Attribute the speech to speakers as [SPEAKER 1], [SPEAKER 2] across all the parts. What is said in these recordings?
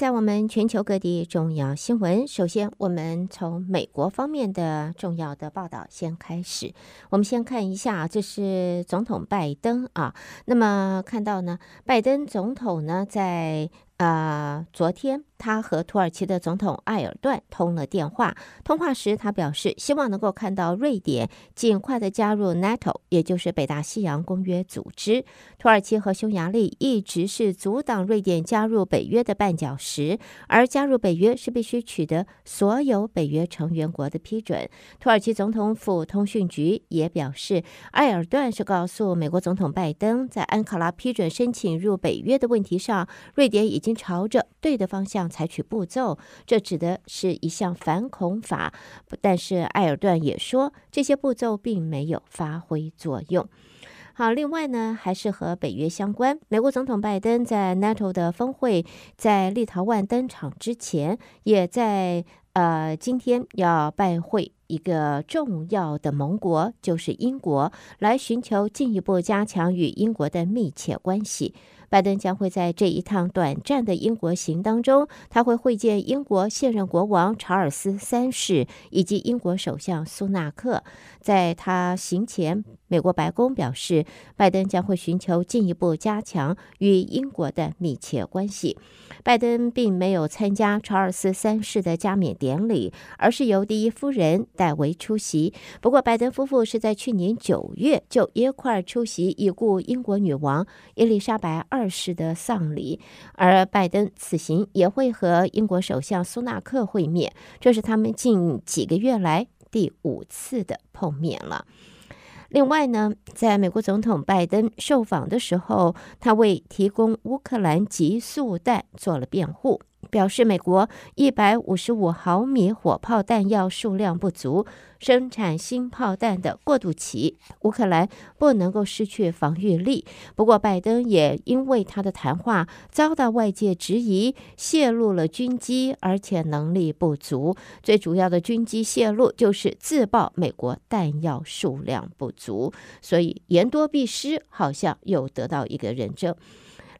[SPEAKER 1] 在我们全球各地重要新闻，首先我们从美国方面的重要的报道先开始。我们先看一下，这是总统拜登啊。那么看到呢，拜登总统呢在。呃，昨天他和土耳其的总统埃尔段通了电话。通话时，他表示希望能够看到瑞典尽快的加入 NATO，也就是北大西洋公约组织。土耳其和匈牙利一直是阻挡瑞典加入北约的绊脚石，而加入北约是必须取得所有北约成员国的批准。土耳其总统府通讯局也表示，埃尔段是告诉美国总统拜登，在安卡拉批准申请入北约的问题上，瑞典已经。朝着对的方向采取步骤，这指的是一项反恐法。但是艾尔顿也说，这些步骤并没有发挥作用。好，另外呢，还是和北约相关。美国总统拜登在 NATO 的峰会在立陶宛登场之前，也在呃今天要拜会一个重要的盟国，就是英国，来寻求进一步加强与英国的密切关系。拜登将会在这一趟短暂的英国行当中，他会会见英国现任国王查尔斯三世以及英国首相苏纳克。在他行前，美国白宫表示，拜登将会寻求进一步加强与英国的密切关系。拜登并没有参加查尔斯三世的加冕典礼，而是由第一夫人代为出席。不过，拜登夫妇是在去年九月就一块出席已故英国女王伊丽莎白二世的丧礼，而拜登此行也会和英国首相苏纳克会面，这是他们近几个月来第五次的碰面了。另外呢，在美国总统拜登受访的时候，他为提供乌克兰急速弹做了辩护。表示美国一百五十五毫米火炮弹药数量不足，生产新炮弹的过渡期，乌克兰不能够失去防御力。不过，拜登也因为他的谈话遭到外界质疑，泄露了军机，而且能力不足。最主要的军机泄露就是自曝美国弹药数量不足，所以言多必失，好像又得到一个认证。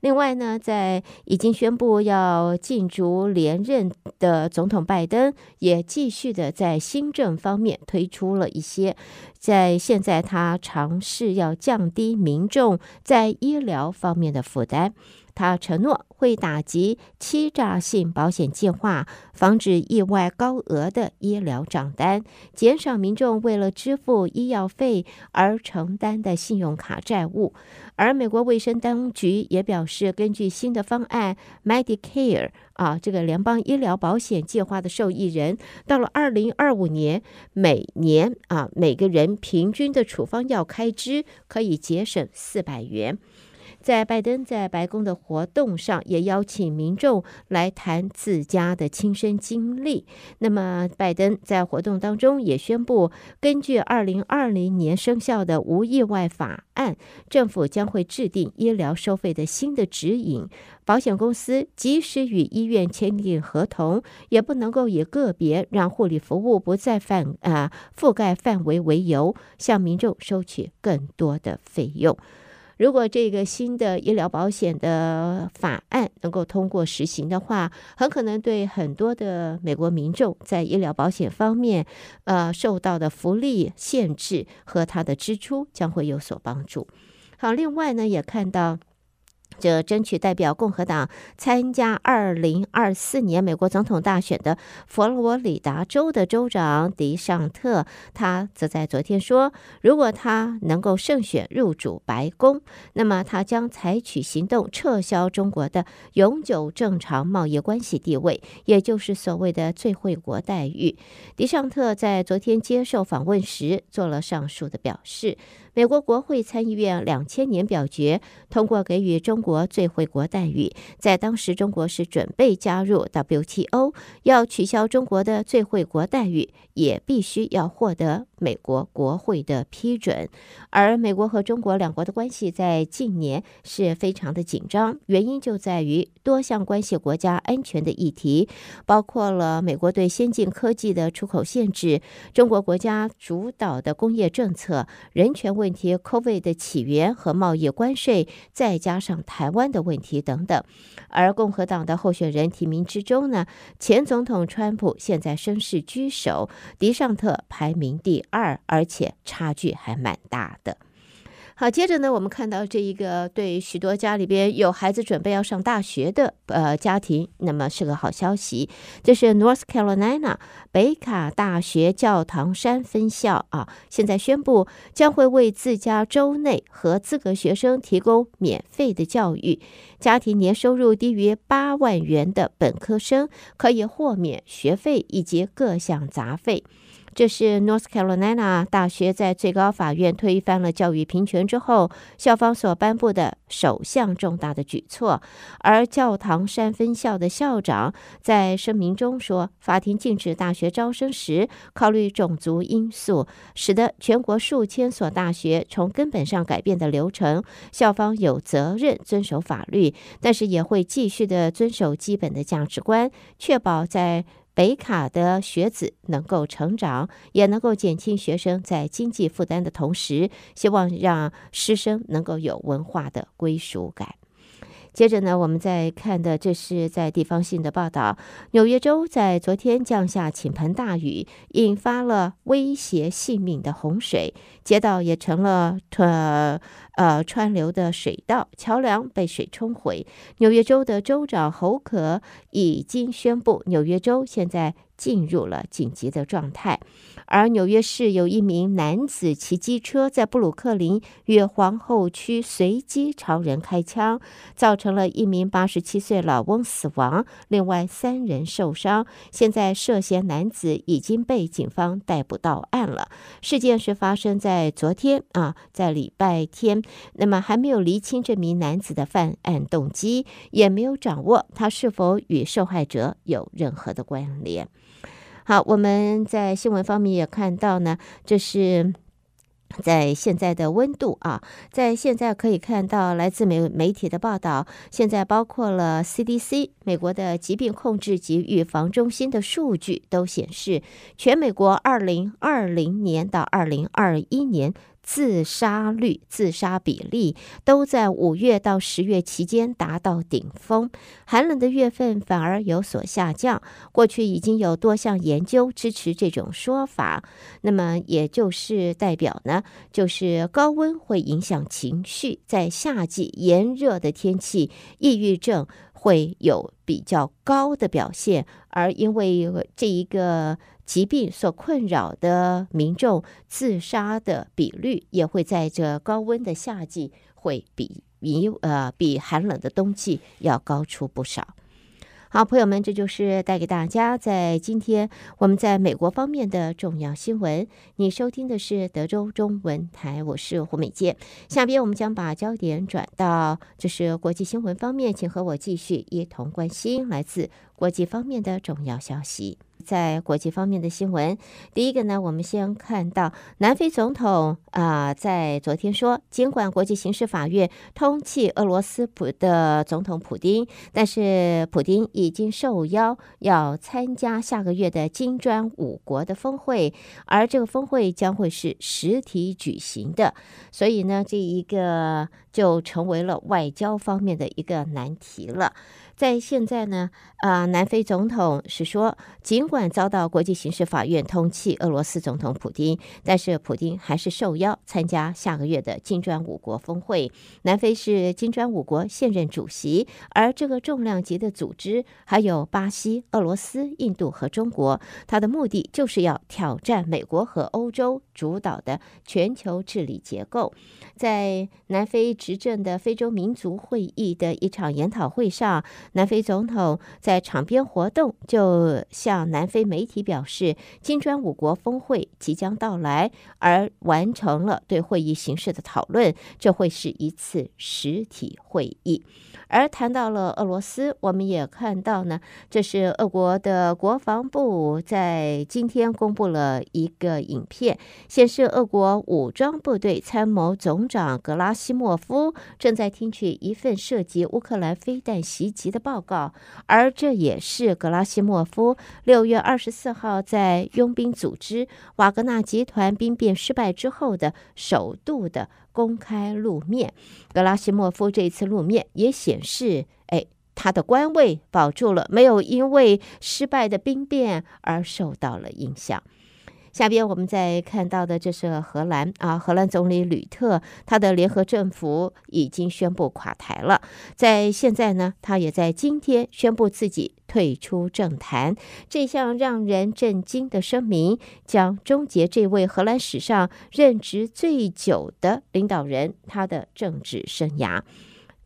[SPEAKER 1] 另外呢，在已经宣布要竞逐连任的总统拜登，也继续的在新政方面推出了一些，在现在他尝试要降低民众在医疗方面的负担。他承诺会打击欺诈性保险计划，防止意外高额的医疗账单，减少民众为了支付医药费而承担的信用卡债务。而美国卫生当局也表示，根据新的方案，Medicare 啊，这个联邦医疗保险计划的受益人，到了二零二五年，每年啊每个人平均的处方药开支可以节省四百元。在拜登在白宫的活动上，也邀请民众来谈自家的亲身经历。那么，拜登在活动当中也宣布，根据二零二零年生效的无意外法案，政府将会制定医疗收费的新的指引。保险公司即使与医院签订合同，也不能够以个别让护理服务不再范啊覆盖范围为由，向民众收取更多的费用。如果这个新的医疗保险的法案能够通过实行的话，很可能对很多的美国民众在医疗保险方面，呃，受到的福利限制和他的支出将会有所帮助。好，另外呢，也看到。这争取代表共和党参加二零二四年美国总统大选的佛罗里达州的州长迪尚特，他则在昨天说，如果他能够胜选入主白宫，那么他将采取行动撤销中国的永久正常贸易关系地位，也就是所谓的最惠国待遇。迪尚特在昨天接受访问时做了上述的表示。美国国会参议院两千年表决通过给予中国最惠国待遇，在当时中国是准备加入 WTO，要取消中国的最惠国待遇，也必须要获得美国国会的批准。而美国和中国两国的关系在近年是非常的紧张，原因就在于多项关系国家安全的议题，包括了美国对先进科技的出口限制、中国国家主导的工业政策、人权问题、COVID 的起源和贸易关税，再加上台湾的问题等等。而共和党的候选人提名之中呢，前总统川普现在声势居首，迪尚特排名第二，而且差距还蛮大的。好，接着呢，我们看到这一个对许多家里边有孩子准备要上大学的呃家庭，那么是个好消息。这是 North Carolina 北卡大学教堂山分校啊，现在宣布将会为自家州内和资格学生提供免费的教育，家庭年收入低于八万元的本科生可以豁免学费以及各项杂费。这是 North Carolina 大学在最高法院推翻了教育平权之后，校方所颁布的首项重大的举措。而教堂山分校的校长在声明中说，法庭禁止大学招生时考虑种族因素，使得全国数千所大学从根本上改变的流程。校方有责任遵守法律，但是也会继续的遵守基本的价值观，确保在。北卡的学子能够成长，也能够减轻学生在经济负担的同时，希望让师生能够有文化的归属感。接着呢，我们再看的，这是在地方性的报道。纽约州在昨天降下倾盆大雨，引发了威胁性命的洪水，街道也成了呃川流的水道，桥梁被水冲毁。纽约州的州长侯可已经宣布，纽约州现在。进入了紧急的状态，而纽约市有一名男子骑机车在布鲁克林与皇后区随机朝人开枪，造成了一名八十七岁老翁死亡，另外三人受伤。现在涉嫌男子已经被警方逮捕到案了。事件是发生在昨天啊，在礼拜天。那么还没有厘清这名男子的犯案动机，也没有掌握他是否与受害者有任何的关联。好，我们在新闻方面也看到呢，这是在现在的温度啊，在现在可以看到来自媒媒体的报道，现在包括了 CDC 美国的疾病控制及预防中心的数据都显示，全美国二零二零年到二零二一年。自杀率、自杀比例都在五月到十月期间达到顶峰，寒冷的月份反而有所下降。过去已经有多项研究支持这种说法，那么也就是代表呢，就是高温会影响情绪，在夏季炎热的天气，抑郁症会有比较高的表现，而因为这一个。疾病所困扰的民众自杀的比率也会在这高温的夏季会比比呃比寒冷的冬季要高出不少。好，朋友们，这就是带给大家在今天我们在美国方面的重要新闻。你收听的是德州中文台，我是胡美健。下边我们将把焦点转到就是国际新闻方面，请和我继续一同关心来自国际方面的重要消息。在国际方面的新闻，第一个呢，我们先看到南非总统啊、在昨天说，尽管国际刑事法院通缉俄罗斯普的总统普丁，但是普丁已经受邀要参加下个月的金砖五国的峰会，而这个峰会将会是实体举行的，所以呢，这一个就成为了外交方面的一个难题了。在现在呢，啊、南非总统是说，尽管遭到国际刑事法院通缉俄罗斯总统普丁，但是普丁还是受邀参加下个月的金砖五国峰会。南非是金砖五国现任主席，而这个重量级的组织还有巴西、俄罗斯、印度和中国，它的目的就是要挑战美国和欧洲主导的全球治理结构。在南非执政的非洲民族会议的一场研讨会上，南非总统在场边活动，就向南非媒体表示，金砖五国峰会即将到来，而完成了对会议形式的讨论。这会是一次实体会议。而谈到了俄罗斯，我们也看到呢，这是俄国的国防部在今天公布了一个影片，显示俄国武装部队参谋总长格拉西莫夫正在听取一份涉及乌克兰飞弹袭击的报告，而这也是格拉西莫夫六月二十四号在佣兵组织瓦格纳集团兵变失败之后的首度的公开露面。格拉西莫夫这一次露面也显示，哎，他的官位保住了，没有因为失败的兵变而受到了影响。下边我们再看到的，这是荷兰啊，荷兰总理吕特，他的联合政府已经宣布垮台了。在现在呢，他也在今天宣布自己退出政坛。这项让人震惊的声明，将终结这位荷兰史上任职最久的领导人他的政治生涯。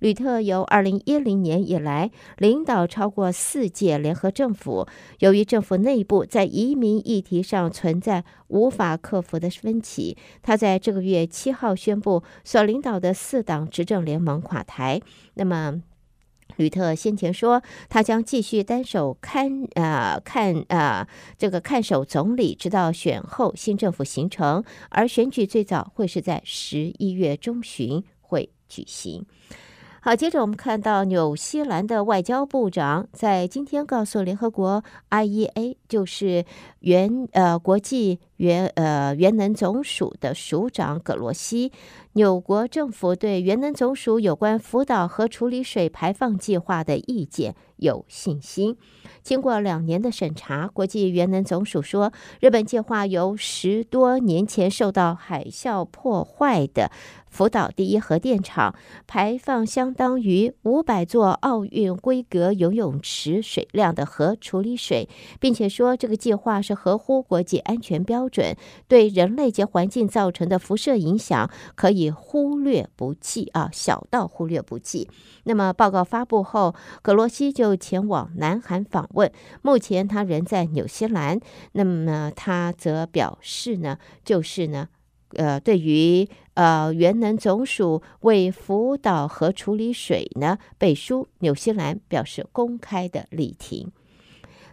[SPEAKER 1] 吕特由二零一零年以来领导超过四届联合政府，由于政府内部在移民议题上存在无法克服的分歧，他在这个月七号宣布所领导的四党执政联盟垮台。那么，吕特先前说他将继续单手看呃看呃这个看守总理，直到选后新政府形成，而选举最早会是在十一月中旬会举行。好，接着我们看到纽西兰的外交部长在今天告诉联合国 IEA，就是原呃国际原呃原能总署的署长葛罗西，纽国政府对原能总署有关福岛核处理水排放计划的意见有信心。经过两年的审查，国际原能总署说，日本计划由十多年前受到海啸破坏的。福岛第一核电厂排放相当于五百座奥运规格游泳池水量的核处理水，并且说这个计划是合乎国际安全标标准，对人类及环境造成的辐射影响可以忽略不计啊，小到忽略不计。那么报告发布后，葛罗西就前往南韩访问，目前他人在纽西兰。那么他则表示呢，就是呢。呃，对于呃原能总署为福岛核处理水呢背书，纽西兰表示公开的力挺。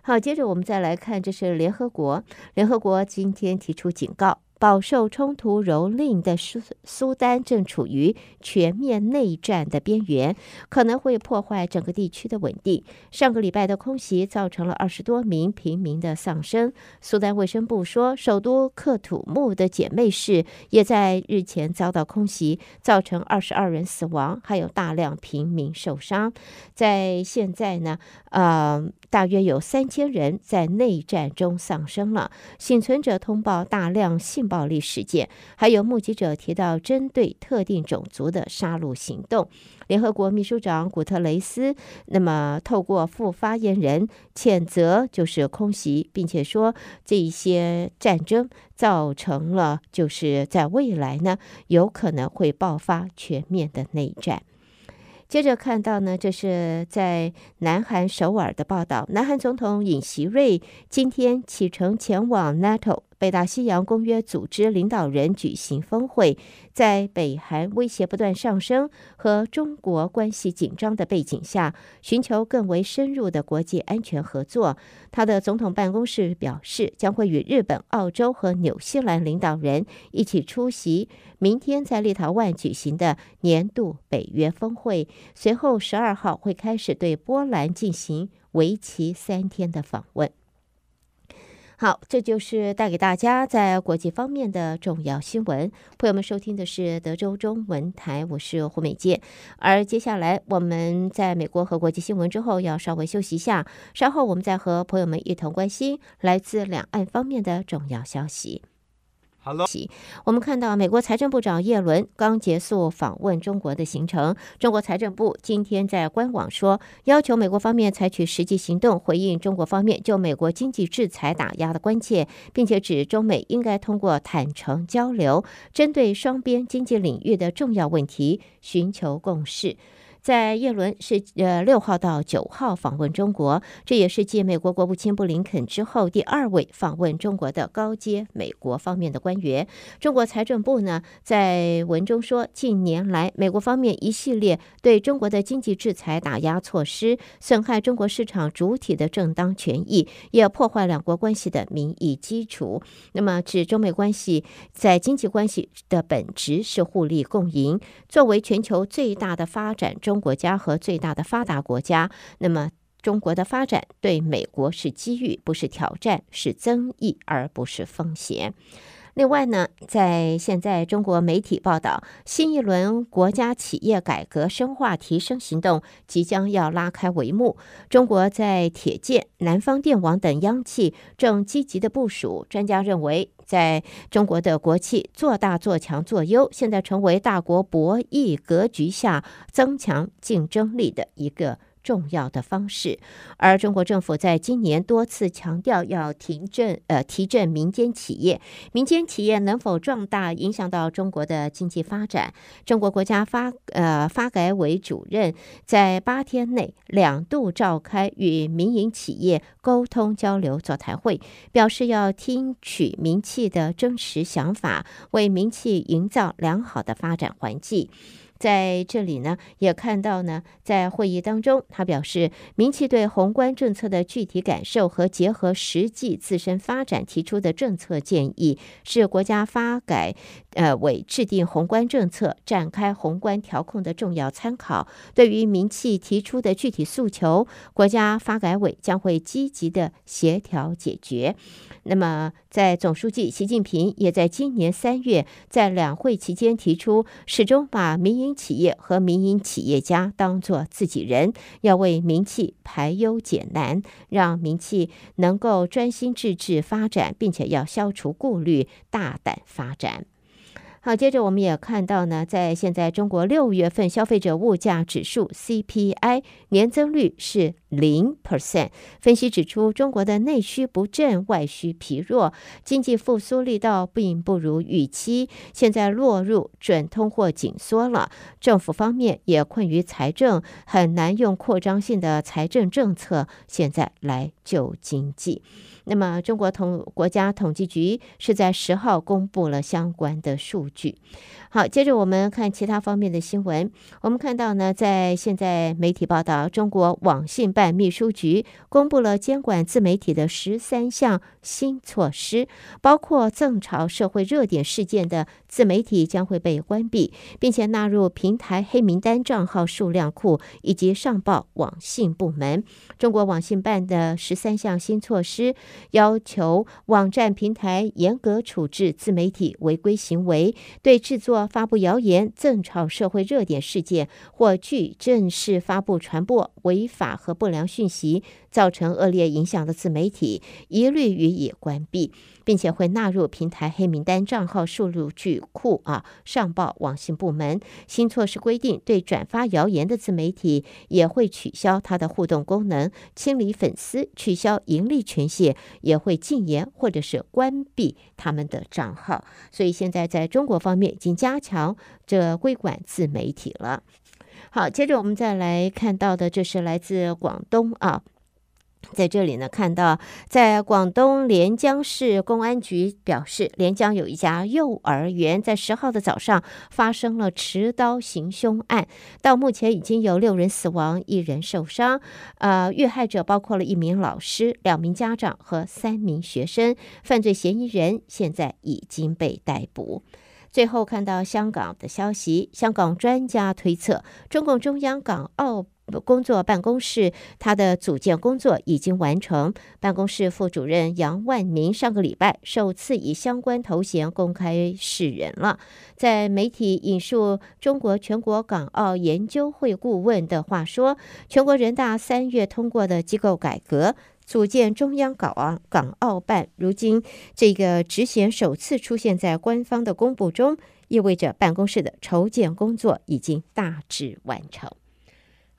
[SPEAKER 1] 好，接着我们再来看，这是联合国，联合国今天提出警告。饱受冲突蹂躏的苏苏丹正处于全面内战的边缘，可能会破坏整个地区的稳定。上个礼拜的空袭造成了二十多名平民的丧生。苏丹卫生部说，首都克土木的姐妹市也在日前遭到空袭，造成二十二人死亡，还有大量平民受伤。在现在呢，呃，大约有三千人在内战中丧生了。幸存者通报大量性暴力事件，还有目击者提到针对特定种族的杀戮行动。联合国秘书长古特雷斯那么透过副发言人谴责就是空袭，并且说这一些战争造成了就是在未来呢有可能会爆发全面的内战。接着看到呢，这是在南韩首尔的报道，南韩总统尹锡瑞今天启程前往 NATO。北大西洋公约组织领导人举行峰会，在北韩威胁不断上升和中国关系紧张的背景下，寻求更为深入的国际安全合作。他的总统办公室表示，将会与日本、澳洲和纽西兰领导人一起出席明天在立陶宛举行的年度北约峰会。随后，十二号会开始对波兰进行为期三天的访问。好，这就是带给大家在国际方面的重要新闻。朋友们，收听的是德州中文台，我是胡美健。而接下来我们在美国和国际新闻之后，要稍微休息一下，稍后我们再和朋友们一同关心来自两岸方面的重要消息。Hello. 我们看到美国财政部长耶伦刚结束访问中国的行程。中国财政部今天在官网说，要求美国方面采取实际行动回应中国方面就美国经济制裁打压的关切，并且指中美应该通过坦诚交流，针对双边经济领域的重要问题寻求共识。在叶伦是呃六号到九号访问中国，这也是继美国国务卿布林肯之后第二位访问中国的高阶美国方面的官员。中国财政部呢在文中说，近年来美国方面一系列对中国的经济制裁打压措施，损害中国市场主体的正当权益，也破坏两国关系的民意基础。那么，指中美关系在经济关系的本质是互利共赢，作为全球最大的发展中。中国家和最大的发达国家，那么中国的发展对美国是机遇，不是挑战，是增益，而不是风险。另外呢，在现在中国媒体报道，新一轮国家企业改革深化提升行动即将要拉开帷幕。中国在铁建、南方电网等央企正积极的部署。专家认为，在中国的国企做大、做强、做优，现在成为大国博弈格局下增强竞争力的一个。重要的方式，而中国政府在今年多次强调要提振呃提振民间企业，民间企业能否壮大，影响到中国的经济发展。中国国家发呃发改委主任在八天内两度召开与民营企业沟通交流座谈会，表示要听取民企的真实想法，为民企营造良好的发展环境。在这里呢，也看到呢，在会议当中，他表示，民企对宏观政策的具体感受和结合实际自身发展提出的政策建议，是国家发改呃委制定宏观政策、展开宏观调控的重要参考。对于民企提出的具体诉求，国家发改委将会积极的协调解决。那么，在总书记习近平也在今年三月在两会期间提出，始终把民营企业和民营企业家当作自己人，要为民企排忧解难，让民企能够专心致志发展，并且要消除顾虑，大胆发展。好，接着我们也看到呢，在现在中国六月份消费者物价指数 CPI 年增率是零 percent。分析指出，中国的内需不振，外需疲弱，经济复苏力道并不如预期，现在落入准通货紧缩了。政府方面也困于财政，很难用扩张性的财政政策现在来救经济。那么，中国统国家统计局是在十号公布了相关的数据。好，接着我们看其他方面的新闻。我们看到呢，在现在媒体报道，中国网信办秘书局公布了监管自媒体的十三项新措施，包括赠炒社会热点事件的自媒体将会被关闭，并且纳入平台黑名单账号数量库，以及上报网信部门。中国网信办的十三项新措施要求网站平台严格处置自媒体违规行为，对制作。发布谣言、正炒社会热点事件或据正式发布、传播违法和不良讯息，造成恶劣影响的自媒体，一律予以关闭，并且会纳入平台黑名单账号数据库啊，上报网信部门。新措施规定，对转发谣言的自媒体也会取消它的互动功能、清理粉丝、取消盈利权限，也会禁言或者是关闭他们的账号。所以现在在中国方面已经加强这规管自媒体了。好，接着我们再来看到的，这是来自广东啊。在这里呢，看到在广东连江市公安局表示，连江有一家幼儿园在十号的早上发生了持刀行凶案，到目前已经有六人死亡，一人受伤。呃，遇害者包括了一名老师、两名家长和三名学生，犯罪嫌疑人现在已经被逮捕。最后看到香港的消息，香港专家推测，中共中央港澳。工作办公室，他的组建工作已经完成。办公室副主任杨万明上个礼拜首次以相关头衔公开示人了。在媒体引述中国全国港澳研究会顾问的话说，全国人大三月通过的机构改革，组建中央港澳港澳办，如今这个职衔首次出现在官方的公布中，意味着办公室的筹建工作已经大致完成。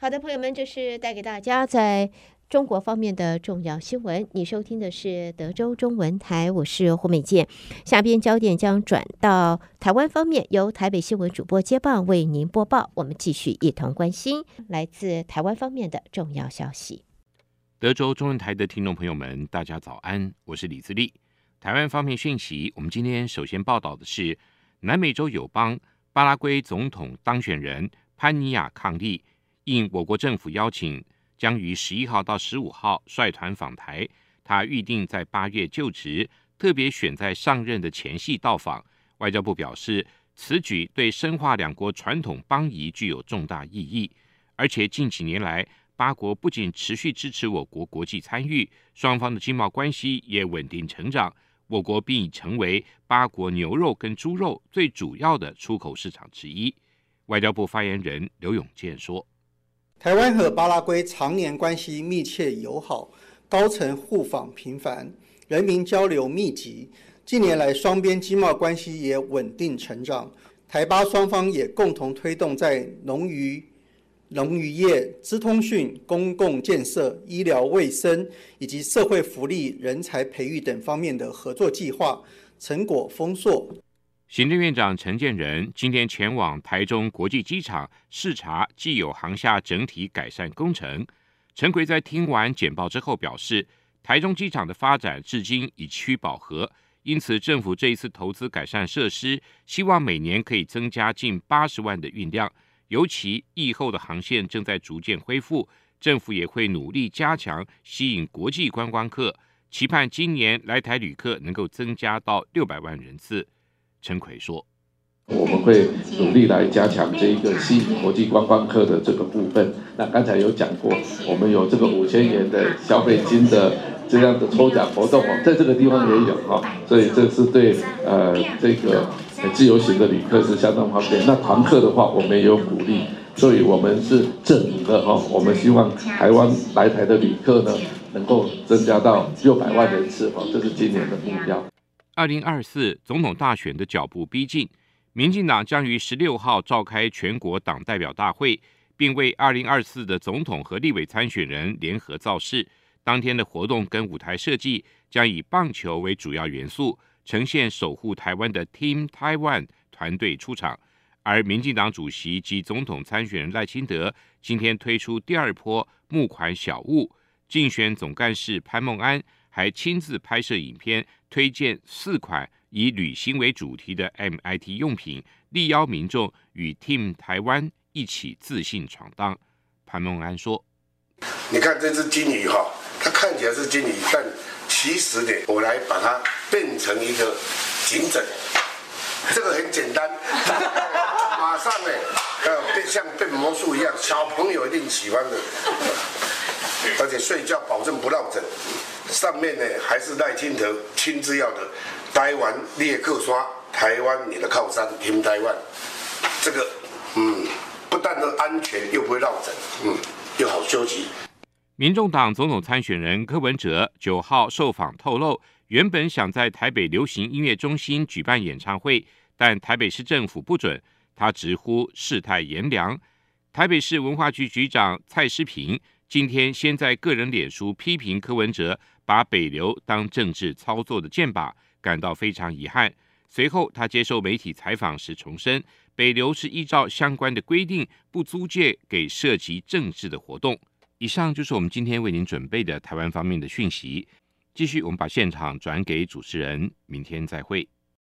[SPEAKER 1] 好的，朋友们，这是带给大家在中国方面的重要新闻。你收听的是德州中文台，我是胡美健。下边焦点将转到台湾方面，由台北新闻主播接棒为您播报。我们继续一同关心来自台湾方面的重要消息。
[SPEAKER 2] 德州中文台的听众朋友们，大家早安，我是李自立。台湾方面讯息，我们今天首先报道的是南美洲友邦巴拉圭总统当选人潘尼亚伉俪。应我国政府邀请，将于十一号到十五号率团访台。他预定在八月就职，特别选在上任的前夕到访。外交部表示，此举对深化两国传统邦谊具有重大意义。而且近几年来，巴国不仅持续支持我国国际参与，双方的经贸关系也稳定成长，我国并已成为八国牛肉跟猪肉最主要的出口市场之一。外交部发言人刘永健说：“
[SPEAKER 3] 台湾和巴拉圭常年关系密切友好，高层互访频繁，人民交流密集。近年来，双边经贸关系也稳定成长。台巴双方也共同推动在农渔、农渔业、资通讯、公共建设、医疗卫生以及社会福利、人才培育等方面的合作计划，成果丰硕。
[SPEAKER 2] 行政院长陈建仁今天前往台中国际机场视察既有航厦整体改善工程。陈奎在听完简报之后表示，台中机场的发展至今已趋饱和，因此政府这一次投资改善设施，希望每年可以增加近八十万的运量。尤其疫后的航线正在逐渐恢复，政府也会努力加强吸引国际观光客，期盼今年来台旅客能够增加到六百万人次。陈奎说：“
[SPEAKER 4] 我们会努力来加强这一个吸引国际观光客的这个部分。那刚才有讲过，我们有这个五千元的消费金的这样的抽奖活动哦，在这个地方也有哈，所以这是对呃这个。”自由行的旅客是相当方便，那团客的话，我们也有鼓励，所以我们是正营的哈。我们希望台湾来台的旅客呢，能够增加到六百万人次哈，这是今年的目标。
[SPEAKER 2] 二零二四总统大选的脚步逼近，民进党将于十六号召开全国党代表大会，并为二零二四的总统和立委参选人联合造势。当天的活动跟舞台设计将以棒球为主要元素。呈现守护台湾的 Team Taiwan 团队出场，而民进党主席及总统参选人赖清德今天推出第二波募款小物，竞选总干事潘孟安还亲自拍摄影片，推荐四款以旅行为主题的 MIT 用品，力邀民众与 Team 台湾一起自信闯荡。潘孟安说：“
[SPEAKER 5] 你看这只金鱼哈，它看起来是金鱼，但……”其实呢，我来把它变成一个颈枕，这个很简单，马上呢，呃，变像变魔术一样，小朋友一定喜欢的，而且睡觉保证不落枕。上面呢还是赖清德亲自要的，台湾列克刷，台湾你的靠山天台湾这个嗯，不但是安全，又不会落枕，嗯，又好休息。
[SPEAKER 2] 民众党总统参选人柯文哲九号受访透露，原本想在台北流行音乐中心举办演唱会，但台北市政府不准。他直呼世态炎凉。台北市文化局局长蔡诗平今天先在个人脸书批评柯文哲把北流当政治操作的箭靶，感到非常遗憾。随后他接受媒体采访时重申，北流是依照相关的规定不租借给涉及政治的活动。以上就是我们今天为您准备的台湾方面的讯息。继续，我们把现场转给主持人，明天再会。